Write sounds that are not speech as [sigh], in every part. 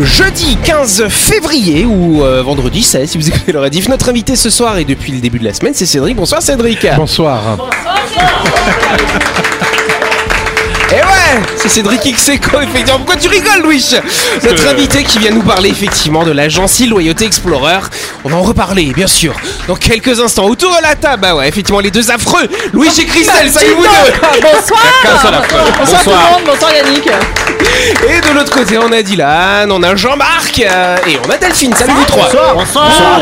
jeudi 15 février ou euh, vendredi 16 si vous écoutez le rediff. Notre invité ce soir et depuis le début de la semaine, c'est Cédric. Bonsoir Cédric. Bonsoir. Et [laughs] ouais, c'est Cédric Xeco, effectivement. Pourquoi tu rigoles, Louis Notre invité qui vient nous parler effectivement de l'agence Loyauté Explorer. On va en reparler, bien sûr, dans quelques instants. Autour de la table, bah ouais, effectivement, les deux affreux, Louis et Christelle, salut vous deux. [laughs] Bonsoir. Bonsoir tout le monde, bonsoir Yannick. Et de l'autre côté, on a Dylan, on a Jean-Marc euh, et on a Delphine. Salut vous trois. Bonsoir.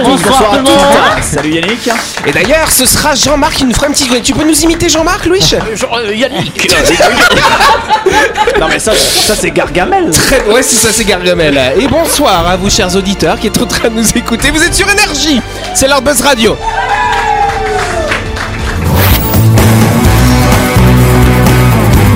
Bonsoir. Tout le monde. Salut Yannick. Et d'ailleurs, ce sera Jean-Marc qui nous fera une petite... Tu peux nous imiter Jean-Marc, Louis Euh, Yannick [laughs] [laughs] Non mais ça, ça c'est Gargamel Ouais, c'est ça, c'est Gargamel. Et bonsoir à vous, chers auditeurs, qui êtes en train de nous écouter. Vous êtes sur Énergie. C'est leur Buzz Radio.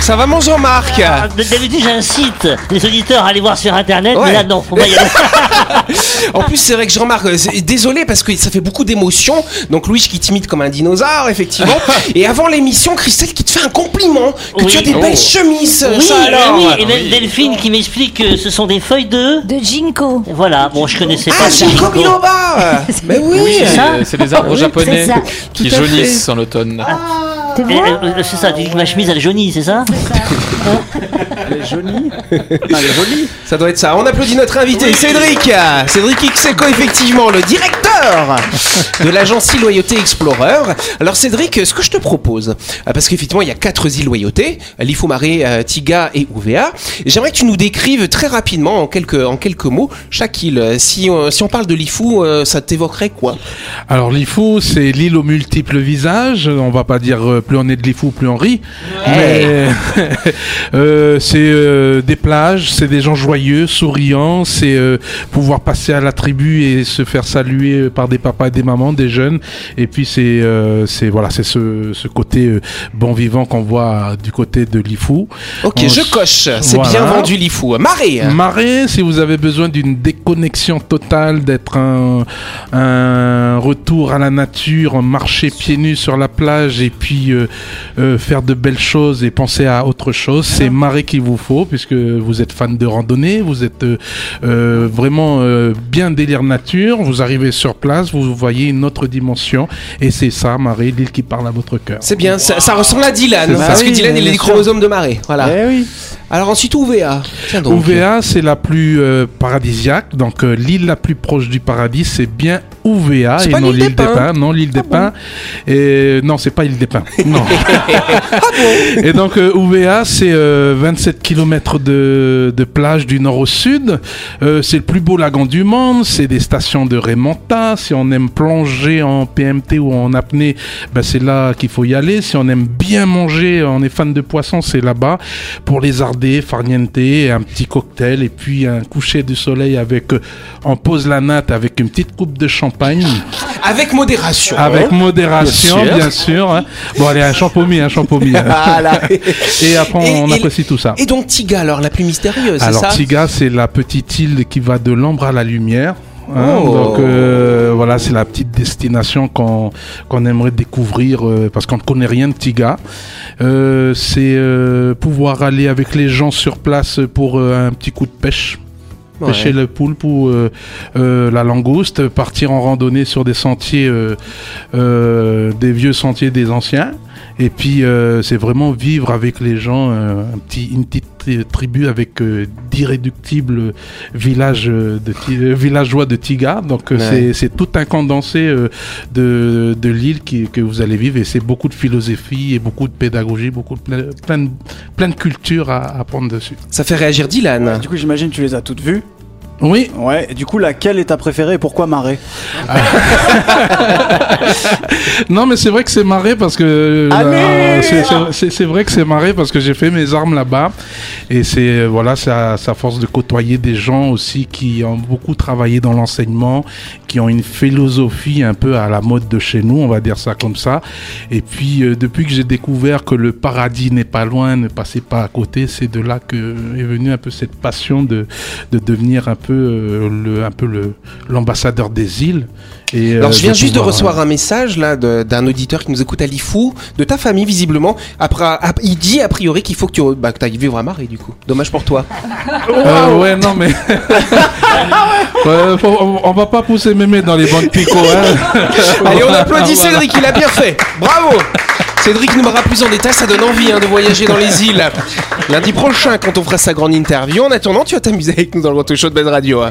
Ça va, mon Jean-Marc Ah, D'habitude j'incite les auditeurs à aller voir sur internet, Ouais. mais là non, faut pas y aller. [laughs] En plus, c'est vrai que Jean-Marc, euh, c'est- désolé parce que ça fait beaucoup d'émotions. Donc, Louis qui t'imite comme un dinosaure, effectivement. [laughs] Et avant l'émission, Christelle qui te fait un compliment que Oui. tu as des Oh. belles chemises. Oui, ça bah alors oui, et même Delphine qui m'explique que ce sont des feuilles de... De Jinko. Voilà, bon je connaissais Ah, pas Ginkgo ginkgo. biloba [laughs] Mais oui, c'est ça des arbres Oui, japonais c'est ça. qui Tout à jaunissent en automne. Tu Euh, C'est ça, tu dis que ma chemise elle jaunit, c'est ça Elle est jolie [laughs] Elle est jolie Ça doit être ça. On applaudit notre invité, Cédric. Cédric Xeco, effectivement, le directeur de l'agence île Loyauté Explorer. Alors, Cédric, ce que je te propose, euh, parce qu'effectivement, il y a quatre îles Loyauté, Lifoumaré, euh, Tiga et Ouvéa. J'aimerais que tu nous décrives très rapidement, en quelques, en quelques mots, chaque île. Si, on- si on parle de Lifou, euh, ça t'évoquerait quoi? Alors l'IFU, c'est l'île aux multiples visages. On va pas dire plus on est de l'IFU, plus on rit. Mais [laughs] euh, c'est euh, des plages, c'est des gens joyeux, souriants, c'est euh, pouvoir passer à la tribu et se faire saluer par des papas et des mamans, des jeunes. Et puis c'est euh, c'est voilà, c'est ce, ce côté euh, bon vivant qu'on voit du côté de l'IFU. Ok, On je coche. C'est Voilà. bien vendu, Lifou. Marée Marais, si vous avez besoin d'une déconnexion totale, d'être un, un retour à la nature, marcher pieds nus sur la plage et puis euh, euh, faire de belles choses et penser à autre chose, c'est Marais qu'il vous faut puisque vous êtes fan de randonnée, vous êtes euh, euh, vraiment euh, bien délire nature, vous arrivez sur place, vous voyez une autre dimension et c'est ça, Marais, l'île qui parle à votre cœur. C'est bien, ça, ça ressemble à Dylan, parce que Oui, Dylan, il bien des chromosomes de marée. Voilà. Eh oui Alors ensuite, Ouvéa. Ouvéa, c'est la plus euh, paradisiaque. Donc, euh, l'île la plus proche du paradis, c'est bien Ouvéa C'est et pas non l'île des Pins. Non, l'île des Pins. Et non, c'est pas l'île des Pins. [laughs] Non. Et donc, euh, Ouvéa, c'est euh, 27 km de, de plage du nord au sud. Euh, c'est le plus beau lagon du monde. C'est des stations de Si on aime plonger en PMT ou en apnée, ben, c'est là qu'il faut y aller. Si on aime bien manger, on est fan de poisson, c'est là-bas. Pour les ardés, farniente, un petit cocktail et puis un coucher du soleil avec, euh, on pose la natte avec une petite coupe de champagne. Avec modération. Avec modération, Bien sûr. bien sûr. hein. Bon, allez, un champomis, un champomis. hein. Voilà. Et après, on Et- et- apprécie tout ça. Et donc Tiga, alors la plus mystérieuse, c'est Alors, Tiga, c'est la petite île qui va de l'ombre à la lumière. Hein. Oh. Donc euh, voilà, c'est la petite destination qu'on qu'on aimerait découvrir euh, parce qu'on ne connaît rien de Tiga. Euh, c'est euh, pouvoir aller avec les gens sur place pour un petit coup de pêche. Ouais. Pêcher le poulpe ou la langouste, partir en randonnée sur des sentiers, euh, euh, des vieux sentiers des anciens. Et puis euh, c'est vraiment vivre avec les gens, euh, un petit, une petite tri- tribu avec euh, d'irréductibles villages de euh, villageois de Tiga. Donc Ouais. c'est- c'est tout un condensé euh, de, de l'île qui- que vous allez vivre et c'est beaucoup de philosophie et beaucoup de pédagogie, beaucoup de plein, plein de, plein de culture à, à prendre dessus. Ça fait réagir Dylan. Du coup, j'imagine que tu les as toutes vues. Oui, Ouais, du coup, laquelle est ta préférée et pourquoi Marais [laughs] non mais c'est vrai que c'est marré parce que euh, c'est- vrai que c'est marré parce que j'ai fait mes armes là-bas et c'est euh, voilà à force de côtoyer des gens aussi qui ont beaucoup travaillé dans l'enseignement, qui ont une philosophie un peu à la mode de chez nous, on va dire ça comme ça. Et puis euh, depuis que j'ai découvert que le paradis n'est pas loin, ne passez pas à côté, c'est de là que est venue un peu cette passion de de devenir un peu euh, le un peu le l'ambassadeur des îles. Et, Alors euh, je viens juste de recevoir un message là de- d'un auditeur qui nous écoute à Lifou, de ta famille visiblement. Après, ap- il dit a priori qu'il faut que tu bah, que ailles vivre à Marais du coup. Dommage pour toi. [laughs] Euh, ouais, non, mais. [laughs] Ouais, faut- on, on va pas pousser mémé dans les bandes picots, hein. Allez, on [laughs] applaudit Voilà. Cédric, il a bien fait. Bravo. Cédric nous verra plus en détail, ça donne envie hein, de voyager dans les [laughs] îles. Lundi prochain, quand on fera sa grande interview. En attendant, tu vas t'amuser avec nous dans le Show de Ben Radio. hein.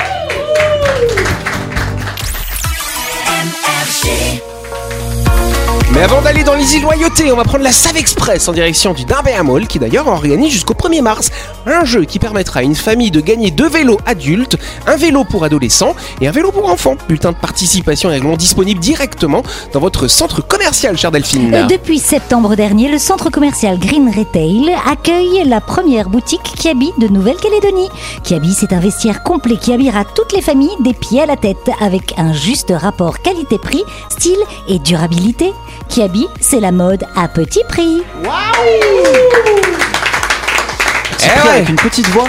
Mais avant d'aller dans les îles Loyauté, on va prendre la Save Express en direction du Darbéa Mall, qui d'ailleurs organise jusqu'au 1er mars un jeu qui permettra à une famille de gagner deux vélos adultes, un vélo pour adolescents et un vélo pour enfants. Bulletin de participation et règlement disponible directement dans votre centre commercial, chère Delphine. Euh, Depuis septembre dernier, le centre commercial Green Retail accueille la première boutique Kiabi de Nouvelle-Calédonie. Kiabi, c'est un vestiaire complet qui habillera toutes les familles des pieds à la tête avec un juste rapport qualité-prix, style et durabilité. Kiabi, c'est la mode à petit prix. Eh Pris ouais. Avec une petite voix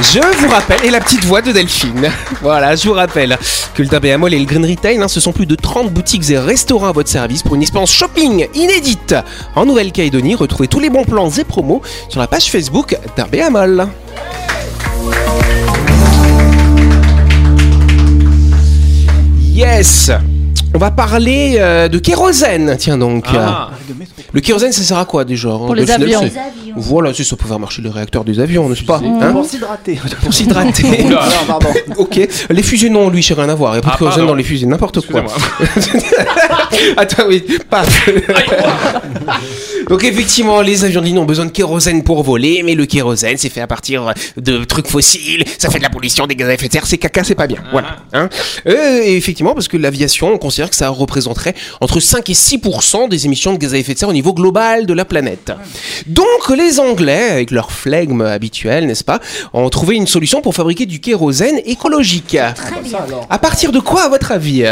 Je vous rappelle, et la petite voix de Delphine. [laughs] Voilà, je vous rappelle que le Darbéa Mall et le Green Retail, hein, ce sont plus de 30 boutiques et restaurants à votre service pour une expérience shopping inédite en Nouvelle-Calédonie. Retrouvez tous les bons plans et promos sur la page Facebook Darbéa Mall. Yes on va parler euh, de kérosène, tiens donc. Le kérosène, ça sert à quoi déjà hein, Pour les Delphine, avions. Voilà, c'est ça pour faire marcher les réacteurs des avions, n'est-ce pas hein? Pour s'hydrater. [laughs] Pour s'hydrater. [laughs] Pardon. [laughs] ok. Les fusées, non, lui, j'ai rien à voir. Il n'y a pas de Ah, kérosène pardon. dans les fusées, n'importe quoi. Attends, oui, pas. Donc, effectivement, les avions de ligne ont besoin de kérosène pour voler, mais le kérosène, c'est fait à partir de trucs fossiles, ça fait de la pollution, des gaz à effet de serre, c'est caca, c'est pas bien. Voilà. Hein Euh, et effectivement, parce que l'aviation, on considère que ça représenterait entre 5 et 6% des émissions de gaz à effet de serre au niveau global de la planète. Donc, les Anglais, avec leur flegme habituel, n'est-ce pas, ont trouvé une solution pour fabriquer du kérosène écologique. À partir de quoi, à votre avis?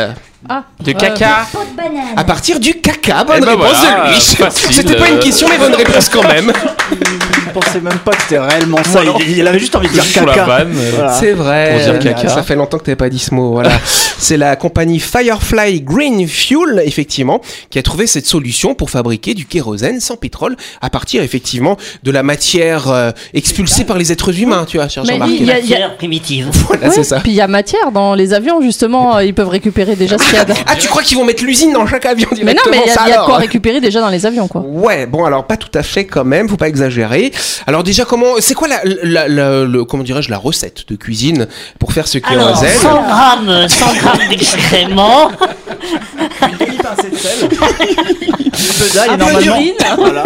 Ah, De caca Pot de banane. À partir du caca, bonne Eh ben réponse voilà, de lui. facile. C'était pas une question, mais bonne réponse quand même. [laughs] Je pensais même pas que c'était réellement ça. Il, il avait juste envie de dire caca. euh, Voilà. C'est vrai. Pour dire caca. Ça fait longtemps que t'avais pas dit ce mot. Voilà. [laughs] C'est la compagnie Firefly Green Fuel, effectivement, qui a trouvé cette solution pour fabriquer du kérosène sans pétrole à partir, effectivement, de la matière euh, expulsée par les êtres humains, tu vois, cher Mais Jean-Marc. il y a- Matière primitive. Voilà, c'est ça. Puis il y a matière dans les avions, justement, euh, ils peuvent récupérer déjà ce qu'il y a. [laughs] dedans. Ah, tu crois qu'ils vont mettre l'usine dans chaque avion Mais non, directement mais il y a, y a de quoi récupérer déjà dans les avions, quoi. Ouais, bon alors pas tout à fait quand même, faut pas exagérer. Alors déjà comment, c'est quoi la, la, la- le, comment dirais-je la recette de cuisine pour faire ce Alors, kérosène 100 grammes, 100 grammes d'excréments, Une demi-pincée de sel. [laughs] [laughs] Et normalement, voilà.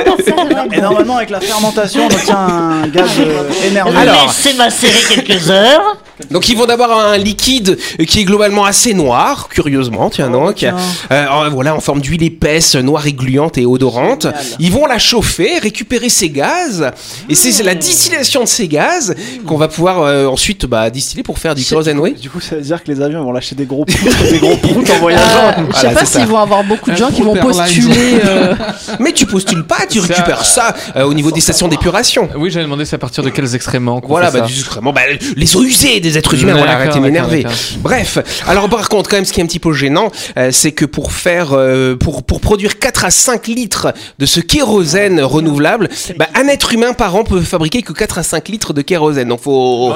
Et avec la fermentation, on obtient un gaz euh, énervé. Alors. laissez macérer quelques heures. Donc ils vont d'abord avoir un liquide qui est globalement assez noir, curieusement, tiens donc. tiens. Euh, en- voilà, en forme d'huile épaisse, noire et gluante et odorante. Génial. Ils vont la chauffer, récupérer ces gaz, et c'est la distillation de ces gaz qu'on va pouvoir euh, ensuite bah, distiller pour faire du kérosène, oui. Du coup, ça veut dire que les avions vont lâcher des gros proutes, [laughs] des gros proutes en voyageant. Euh, je sais Voilà, pas s'ils vont avoir beaucoup de Un gens qui vont postuler. Euh, [laughs] Mais tu postules pas, tu récupères ça euh, au niveau des stations d'épuration. Oui, j'avais demandé c'est à partir de quels excréments qu'on Voilà, fait bah, du vraiment, bah, les eaux usées des êtres humains, Ouais, voilà, arrêtez de m'énerver. Bref, alors par contre, quand même, ce qui est un petit peu gênant, euh, c'est que pour faire, euh, pour, pour produire 4 à 5 litres de ce kérosène renouvelable, bah, un être humain par an peut fabriquer que 4 à 5 litres de kérosène. Donc faut,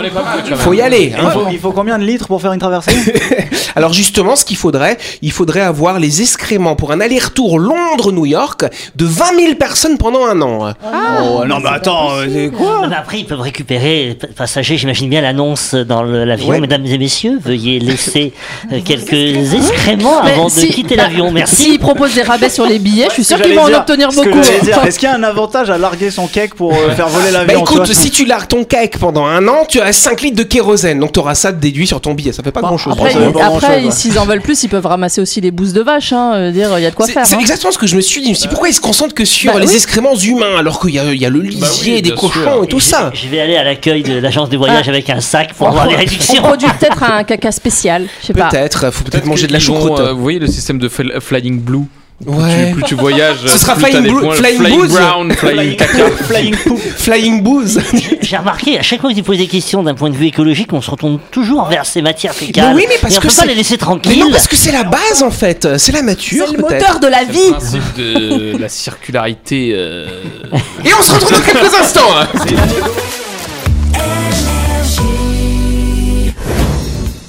faut y aller. Il hein. faut, il faut combien de litres pour faire une traversée? [laughs] Alors justement, ce qu'il faudrait, il faudrait avoir les excréments pour un aller-retour Londres-New York de 20 000 personnes pendant un an. Oh, Non, mais attends, euh, c'est quoi Mais après, ils peuvent récupérer, p- passagers, j'imagine bien l'annonce dans l'avion. Ouais. Mesdames et messieurs, veuillez laisser euh, quelques excréments avant si- de quitter bah, l'avion. [laughs] Merci. S'ils proposent des rabais sur les billets, je suis sûr qu'ils vont en obtenir beaucoup. Est-ce qu'il y a un avantage à larguer son cake pour euh, faire voler Bah l'avion tu écoute, vois si tu largues ton cake pendant un an, tu as 5 litres de kérosène, donc tu auras ça déduit sur ton billet. Ça fait pas grand chose. Après, après, s'ils en veulent plus, ils peuvent ramasser aussi les bousses de vache. Hein, euh, dire, il y a de quoi faire. C'est hein. exactement ce que je me suis dit. Dit, pourquoi ils se concentrent que sur Bah les oui. excréments humains alors qu'il y a, il y a le lisier, des cochons sûr. et tout Je- ça Je vais aller à l'accueil de l'agence de voyage Ah. avec un sac pour On avoir des pro- On réductions. produit peut-être un [laughs] caca spécial. Peut-être, faut peut-être manger de la choucroute. euh, vous voyez le système de fl- Flying Blue Ouais. tu, Plus tu voyages, Ce sera plus Flying points. Flying flying Booze Brown, Flying Caca. Flying poop. Flying booze. J'ai remarqué, à chaque fois que tu poses des questions d'un point de vue écologique, on se retourne toujours vers ces matières fécales. Mais oui, mais parce Et on que peut pas les laisser Mais tranquilles. non, parce que c'est la base en fait. C'est la nature. C'est le moteur de la Le vie. principe de la circularité. euh, Et on se retrouve dans quelques instants. hein.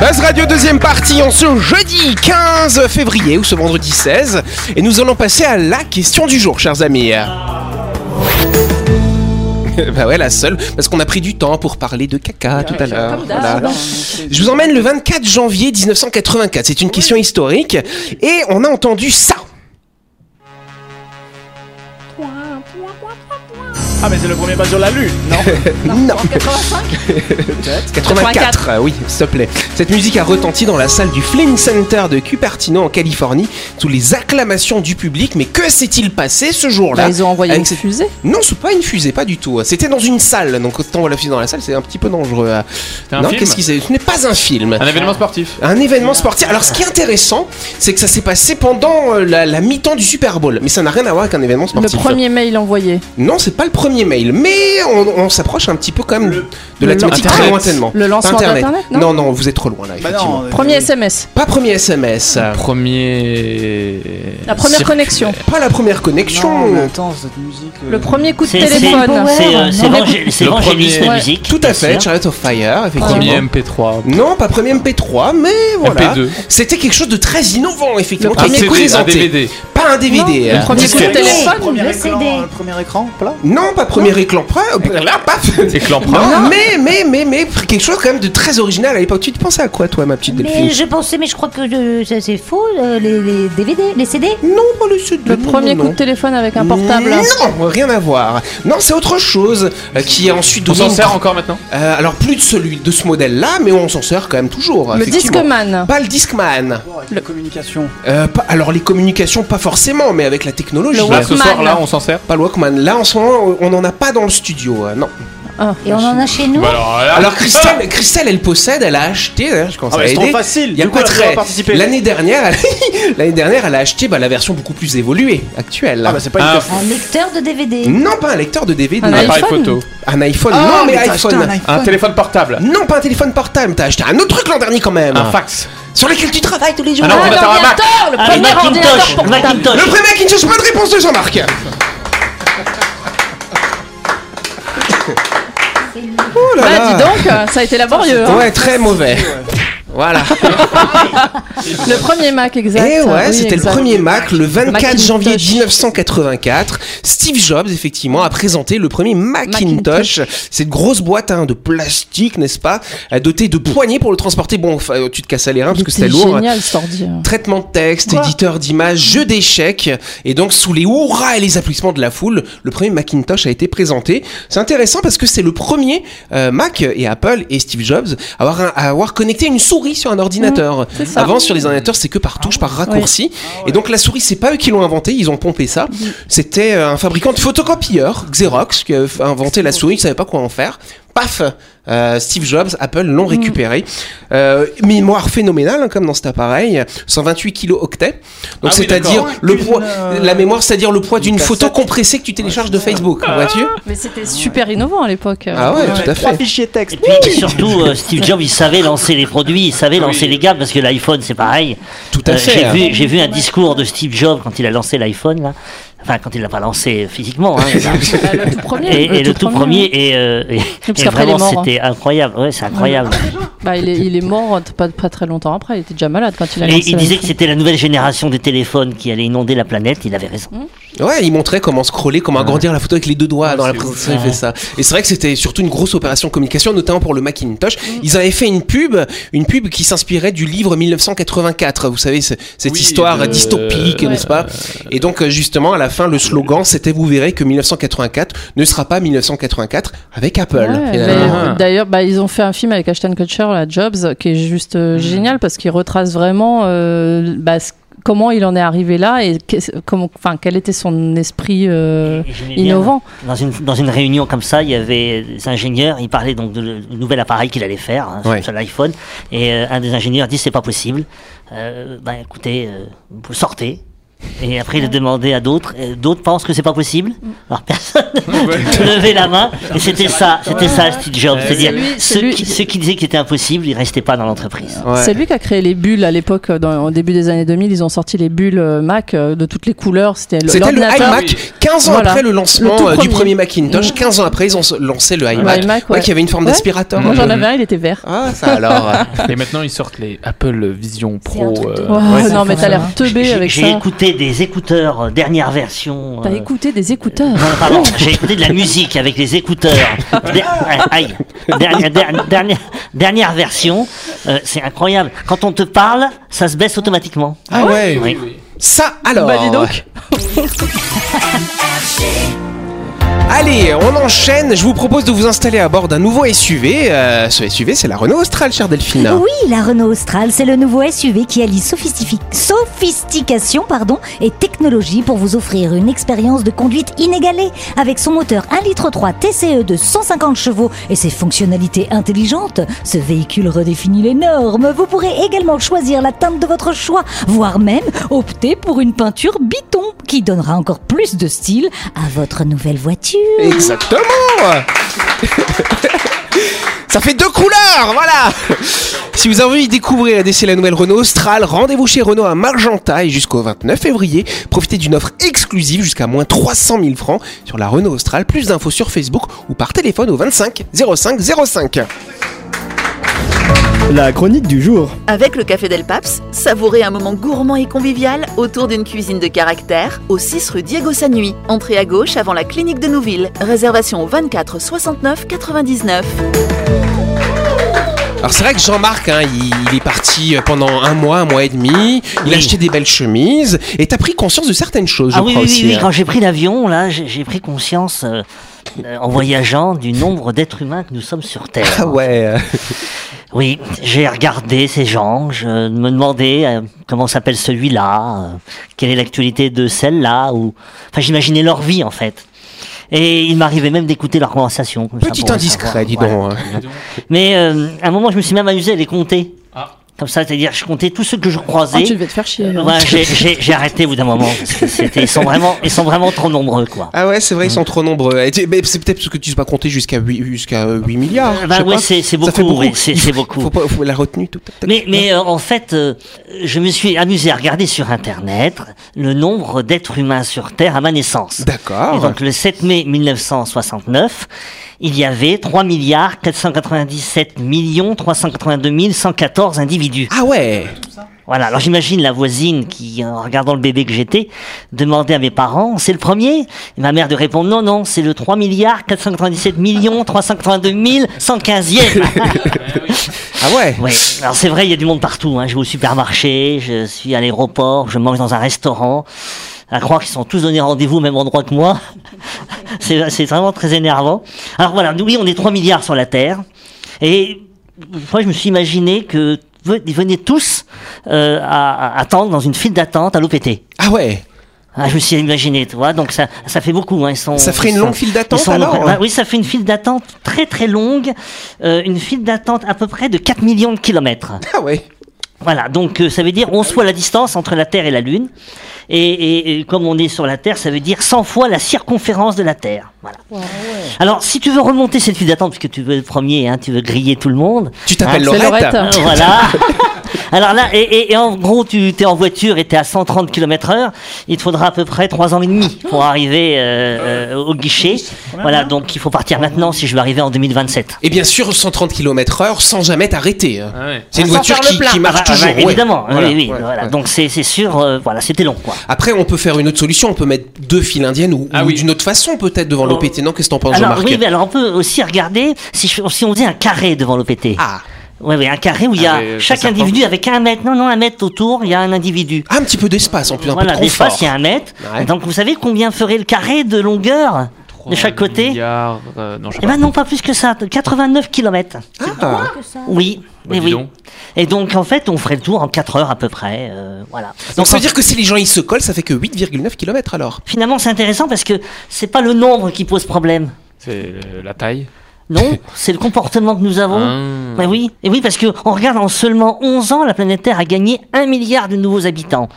Buzz Radio deuxième partie en ce jeudi 15 février ou ce vendredi 16. Et nous allons passer à la question du jour, chers amis. [laughs] Bah ouais, la seule, parce qu'on a pris du temps pour parler de caca tout à l'heure. Voilà. Je vous emmène le 24 janvier 1984. C'est une question historique. Et on a entendu ça. Ah, mais c'est le premier pas sur la lune Non [laughs] Non. 84, euh, oui, s'il te plaît. Cette musique a retenti dans la salle du Flame Center de Cupertino en Californie, sous les acclamations du public. Mais que s'est-il passé ce jour-là Bah, ils ont envoyé Avec une cette- fusée. Non, c'est pas une fusée, pas du tout. C'était dans une salle, donc quand on voit la fusée dans la salle, c'est un petit peu dangereux. un non, film qu'est-ce qui s'est Ce n'est pas un film. Un événement sportif. Un événement sportif. Alors, ce qui est intéressant, c'est que ça s'est passé pendant euh, la, la mi-temps du Super Bowl, mais ça n'a rien à voir avec un événement Le sportif. premier mail envoyé. Non, c'est pas le premier mail, mais on, on s'approche un petit peu quand même de la le thématique lan- très Internet. lointainement. Le lancement Internet. d'Internet, non non, non, vous êtes trop loin là, Bah non. Premier SMS. Pas premier SMS, Premier. La première circuit. connexion. pas la première connexion. Non, attends, cette musique. euh, Le premier coup de téléphone. c'est- euh, premier- de musique. Tout à fait. Chariot of Fire, effectivement. Premier MP3. Non, pas premier MP3, mais voilà. MP2. C'était quelque chose de très innovant, effectivement, Le présenté. DVD. Pas un DVD. Le euh, premier coup de téléphone. Premier le premier écran, plat Non, pas premier éclan. Pre- Là, paf. Plat. mais, mais, mais, mais, quelque chose quand même de très original à l'époque. Tu te pensais à quoi, toi, ma petite Delphine Mais je pensais, mais je crois que euh, ça, c'est faux, euh, les, les DVD, les CD. Non, pas le CD. Le non, premier non, coup non. de téléphone avec un portable. Non, rien à voir. Non, c'est autre chose euh, qui a ensuite On donné. s'en une- sert encore maintenant Euh, alors plus de celui de ce modèle-là, mais on s'en sert quand même toujours. Le effectivement. Discman. Pas le Discman. La communication. Euh, pas- alors les communications, pas forcément, mais avec la technologie. Le Là, ce Walkman. soir, là, on s'en sert. Pas le Walkman. Là, en ce moment, on n'en a pas dans le studio. euh, non. Ah, Et on en a chez nous. Bah alors, là- Alors Christelle, Christelle, elle possède, elle a acheté. d'ailleurs, Je commence Ah, à mais c'est aider. trop facile. Il y a Du coup, pas elle très. va participer. L'année dernière, elle... [laughs] l'année dernière, elle a acheté bah, la version beaucoup plus évoluée, actuelle. Ah, bah c'est pas une Ah. Un lecteur de DVD. Non, pas un lecteur de DVD. Un appareil iPhone photo. Un iPhone. Ah, non, mais, mais t'as acheté iPhone. un iPhone. Un téléphone portable. Non, pas un téléphone portable. T'as acheté un autre truc l'an dernier quand même. Un fax. Sur lequel tu travailles tous les jours. Un Ah, ordinateur à Mac. l'ordinateur, le Ah, le premier ordinateur Macintosh. Le portable. Macintosh. Le premier Macintosh, pas de réponse de Jean-Marc. Là Bah là. dis donc, euh, ça a été laborieux. hein. Ouais, très mauvais. Voilà. [laughs] Le premier Mac, exact. Et ouais, Oui, c'était le premier Mac, le 24 Macintosh. janvier 1984. Steve Jobs, effectivement, a présenté le premier Macintosh. Cette grosse boîte hein, de plastique, n'est-ce pas, dotée de poignées pour le transporter. Bon, tu te casses les reins parce que c'était lourd. génial cet ordi. Traitement de texte, éditeur d'images, jeu d'échecs. Et donc, sous les hurrahs et les applaudissements de la foule, le premier Macintosh a été présenté. C'est intéressant parce que c'est le premier euh, Mac et Apple et Steve Jobs à avoir, un- à avoir connecté une souris sur un ordinateur. Mmh, ça. Avant, sur les ordinateurs, c'est que par touche, par raccourci. Et donc, la souris, c'est pas eux qui l'ont inventé, ils ont pompé ça. C'était euh, un fabricant de photocopieurs, Xerox, qui a inventé la souris, qui savait pas quoi en faire. Paf, euh, Steve Jobs, Apple l'ont récupéré. Euh, mémoire phénoménale, hein, comme dans cet appareil, 128 kilo-octets. Donc Ah c'est-à-dire le poids, euh, la mémoire, c'est-à-dire le poids d'une une photo compressée que tu télécharges de Facebook, vois-tu? Mais c'était super innovant à l'époque. Ah ouais, tout à Trois fait. fichiers texte. Et puis surtout, euh, Steve Jobs, il savait lancer les produits, il savait lancer les gammes, parce que l'iPhone, c'est pareil. Tout à Euh, fait. J'ai vu, j'ai vu un discours de Steve Jobs quand il a lancé l'iPhone, là. Enfin, quand il l'a pas lancé physiquement. hein. [laughs] Bah, le tout premier. et, et le tout premier, et, euh, et- et vraiment, mort, hein. c'était incroyable. Ouais, c'est incroyable. Bah, il, est, il est mort pas, pas très longtemps après. Il était déjà malade quand il a Et lancé il disait que c'était la nouvelle génération des téléphones qui allait inonder la planète. Il avait raison. Ouais, il montrait comment scroller, comment agrandir la photo avec les deux doigts dans la présentation. Il fait ça. Et c'est vrai que c'était surtout une grosse opération de communication, notamment pour le Macintosh. Ils avaient fait une pub, une pub qui s'inspirait du livre 1984. Vous savez, cette Oui, histoire de- dystopique, ouais. n'est-ce pas Et donc, euh, justement, à la fin, le slogan, c'était vous verrez que 1984 ne sera pas 1984 avec Apple. Ouais, euh, D'ailleurs, bah, ils ont fait un film avec Ashton Kutcher, la Jobs, qui est juste euh, génial parce qu'il retrace vraiment euh, bah, ce- comment il en est arrivé là et qu'est- comment, enfin, quel était son esprit euh, bien, innovant. Dans une, dans une réunion comme ça, il y avait des ingénieurs, ils parlaient donc de le le nouvel appareil qu'il allait faire hein, sur- Ouais. sur l'iPhone, et euh, un des ingénieurs dit c'est pas possible. Euh, bah écoutez, euh, vous sortez. Et après, il a demandé à d'autres. D'autres pensent que c'est pas possible. Alors personne [laughs] [laughs] ne levait la main. Et c'était ça, c'était ça, Steve Jobs. C'est-à-dire, ceux, ceux qui disaient que c'était impossible, ils restaient pas dans l'entreprise. Ouais. C'est lui qui a créé les bulles à l'époque, euh, au début des années 2000. Ils ont sorti les bulles euh, Mac euh, de toutes les couleurs. C'était le- C'était le l'ordinateur. iMac, 15 ans Voilà. après le lancement Le du premier. Macintosh, 15 ans après, ils ont lancé le iMac, iMac, ouais, ouais. qui avait une forme Ouais. d'aspirateur. Moi j'en avais un, il était vert. Ah, ça alors. Et maintenant, ils sortent les Apple Vision Pro. euh, ouais, non, mais t'as l'air teubé avec j'ai ça. Écouté des écouteurs euh, dernière version. T'as euh, écouté des écouteurs. Non, pardon, [laughs] j'ai écouté de la musique avec les écouteurs. Der- aïe, dernière, dernière, dernière, dernière version, euh, c'est incroyable. Quand on te parle, ça se baisse automatiquement. Ah ouais. Oui. Ça alors. Bah dis donc. [laughs] Allez, on enchaîne. Je vous propose de vous installer à bord d'un nouveau SUV. Euh, ce SUV, c'est la Renault Austral, chère Delphine. Oui, la Renault Austral, c'est le nouveau SUV qui allie sophistication et technologie pour vous offrir une expérience de conduite inégalée. Avec son moteur 1,3 litre TCE de 150 chevaux et ses fonctionnalités intelligentes, ce véhicule redéfinit les normes. Vous pourrez également choisir la teinte de votre choix, voire même opter pour une peinture biton qui donnera encore plus de style à votre nouvelle voiture. Exactement. [laughs] Ça fait deux couleurs, voilà Si vous avez envie de découvrir et d'essayer la nouvelle Renault Austral, rendez-vous chez Renault à Margenta et jusqu'au 29 février. Profitez d'une offre exclusive jusqu'à moins 300 000 francs sur la Renault Austral. Plus d'infos sur Facebook ou par téléphone au 25 05 05. La chronique du jour. Avec le Café Del Paps, savourez un moment gourmand et convivial autour d'une cuisine de caractère au 6 rue Diego Sanui. Entrée à gauche avant la clinique de Nouville. Réservation au 24 69 99. Alors c'est vrai que Jean-Marc, hein, il, il est parti pendant un mois, un mois et demi. Il a Oui. acheté des belles chemises et t'as pris conscience de certaines choses, je Ah oui, crois oui, aussi. oui, oui, hein. quand j'ai pris l'avion, là, j'ai j'ai pris conscience, euh, euh, en voyageant, du nombre d'êtres humains que nous sommes sur Terre. Ah ouais. [laughs] Oui, j'ai regardé ces gens, je me demandais euh, comment s'appelle celui-là, euh, quelle est l'actualité de celle-là, ou enfin j'imaginais leur vie en fait. Et il m'arrivait même d'écouter leurs conversations. comme Petit indiscret, dis Voilà. donc. hein. Mais euh, à un moment, je me suis même amusé à les compter. Comme ça, c'est-à-dire, je comptais tous ceux que je Oh, croisais. tu devais te faire chier. là. Ouais, j'ai- j'ai j'ai arrêté au bout d'un moment [laughs] parce que c'était ils sont vraiment ils sont vraiment trop nombreux quoi. Ah ouais, c'est vrai, ils sont trop nombreux. C'est peut-être parce que tu sais pas compter jusqu'à 8, jusqu'à 8 milliards. Euh, je bah sais ouais, c'est c'est Ça fait beaucoup, oui, c'est c'est beaucoup. Faut pas faut la retenue. tout, tac. Mais, mais euh, en fait, euh, je me suis amusé à regarder sur Internet le nombre d'êtres humains sur Terre à ma naissance. Et D'accord. donc le 7 mai 1969, il y avait 3 milliards 497 millions 382 114 individus. Ah ouais. Voilà, alors j'imagine la voisine qui, en regardant le bébé que j'étais, demandait à mes parents, c'est le premier? Et ma mère de répondre, non, non, c'est le 3 milliards 497 millions 382 115e [laughs] Ah ouais. Oui, alors c'est vrai, il y a du monde partout. Hein. Je vais au supermarché, je suis à l'aéroport, je mange dans un restaurant. À croire qu'ils sont tous donnés rendez-vous au même endroit que moi. [laughs] c'est vraiment très énervant. Alors voilà, oui, on est 3 milliards sur la Terre. Et moi, je me suis imaginé que ils venaient tous euh, à, à attendre dans une file d'attente à l'OPT. Ah ouais. Ah, je me suis imaginé, tu vois, donc ça, ça fait beaucoup. Hein. Ils sont, Ça ferait une sont- longue file d'attente alors bah Oui, ça fait une file d'attente très très longue, euh, une file d'attente à peu près de 4 millions de kilomètres. Ah ouais. Voilà, donc euh, ça veut dire 11 fois la distance entre la Terre et la Lune. Et, et- et comme on est sur la Terre, ça veut dire 100 fois la circonférence de la Terre. Voilà. Alors, si tu veux remonter cette file d'attente, puisque tu veux être premier, hein, tu veux griller tout le monde. Tu t'appelles hein, Laurette. [laughs] voilà. [laughs] Alors là, et, et- et en gros, tu es en voiture et tu es à 130 km heure, il te faudra à peu près 3 ans et demi pour arriver euh, euh, au guichet. Voilà, donc il faut partir maintenant si je veux arriver en 2027. Et bien sûr, 130 km heure sans jamais t'arrêter. hein. Ah ouais. C'est une voiture qui, marche Ah bah, toujours. bah, ouais. Évidemment, Voilà, oui, oui, ouais, voilà. ouais. Donc c'est sûr, euh, voilà, c'était long, quoi. Après, on peut faire une autre solution. On peut mettre deux files indiennes ou, Ah ou oui. d'une autre façon, peut-être, devant Oh. l'OPT. Non, qu'est-ce que t'en penses, Jean-Marc oui, mais alors on peut aussi regarder si, je- si on faisait un carré devant l'OPT. Ah. Oui, oui, un carré où il y a Ah, chaque individu avec un mètre, non, non, un mètre autour, il y a un individu. Ah, un petit peu d'espace, en plus, un voilà, peu de confort. l'espace, il y a un mètre. Ouais. Donc vous savez combien ferait le carré de longueur de chaque côté Milliards, euh, non, je sais Eh pas. ben non, pas plus que ça, 89 km. Ah. Oui, Bah, dis oui. donc. Et donc en fait, on ferait le tour en 4 heures à peu près. euh, voilà. Donc, ça en- veut dire que si les gens ils se collent, ça fait que 8,9 km alors. finalement, c'est intéressant parce que c'est pas le nombre qui pose problème. C'est la taille. Non, [laughs] c'est le comportement que nous avons. Ah. Ben oui, et oui, parce que on regarde en seulement 11 ans, la planète Terre a gagné un milliard de nouveaux habitants.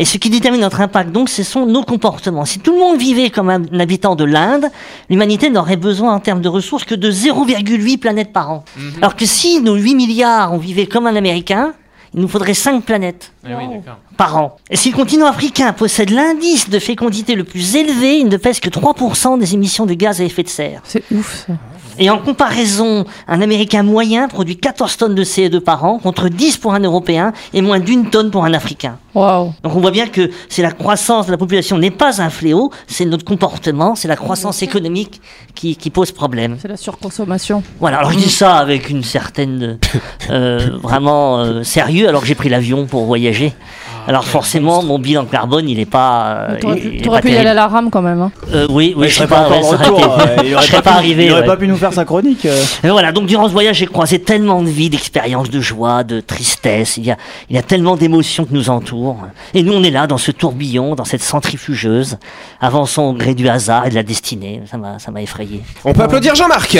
Et ce qui détermine notre impact, donc, ce sont nos comportements. Si tout le monde vivait comme un habitant de l'Inde, l'humanité n'aurait besoin en termes de ressources que de 0,8 planètes par an. Alors que si nos 8 milliards, on vivait comme un Américain, il nous faudrait 5 planètes Ah oui, par an. Et si le continent africain possède l'indice de fécondité le plus élevé, il ne pèse que 3% des émissions de gaz à effet de serre. C'est ouf ça. Et en comparaison, un Américain moyen produit 14 tonnes de CO2 par an, contre 10 pour un Européen et moins d'une tonne pour un Africain. Waouh. Donc on voit bien que c'est la croissance de la population n'est pas un fléau, c'est notre comportement, c'est la croissance économique qui, qui pose problème. C'est la surconsommation. Voilà, alors je dis ça avec une certaine euh, [laughs] vraiment euh, sérieux, alors que j'ai pris l'avion pour voyager. Alors forcément, mon bilan carbone, il n'est pas. euh, T'aurais il- pu, y aller à la rame quand même. hein. Euh, oui, oui, je il serais pas retour. euh, Il [laughs] pu- arrivé. Il aurait ouais. pas pu nous faire sa chronique. euh. Et voilà, donc durant ce voyage, j'ai croisé tellement de vie, d'expériences, de joie, de tristesse. Il y a, il y a tellement d'émotions qui nous entourent. Et nous, on est là, dans ce tourbillon, dans cette centrifugeuse, avançons au gré du hasard et de la destinée. Ça m'a, ça m'a effrayé. On peut applaudir Jean-Marc.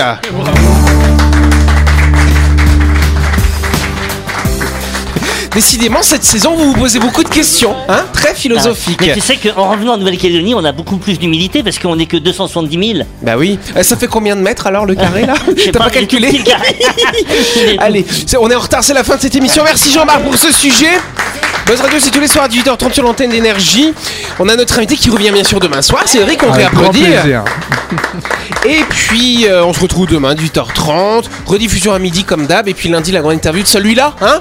Décidément, cette saison, vous vous posez beaucoup de questions, hein Très philosophiques. Ah, Mais tu sais qu'en revenant en Nouvelle-Calédonie, on a beaucoup plus d'humilité parce qu'on n'est que 270 000. Bah oui. Euh, Ça fait combien de mètres alors le carré là [laughs] T'as pas, calculé petit, le carré. [laughs] Allez, c'est- on est en retard, c'est la fin de cette émission. Merci Jean-Marc pour ce sujet. Buzz Radio, c'est tous les soirs à 18h30 sur l'antenne d'énergie. On a notre invité qui revient bien sûr demain soir. Cédric, on réapplaudit. [laughs] Et puis, euh, on se retrouve demain, 18h30. Rediffusion à midi comme d'hab. Et puis lundi, la grande interview de celui-là. Hein?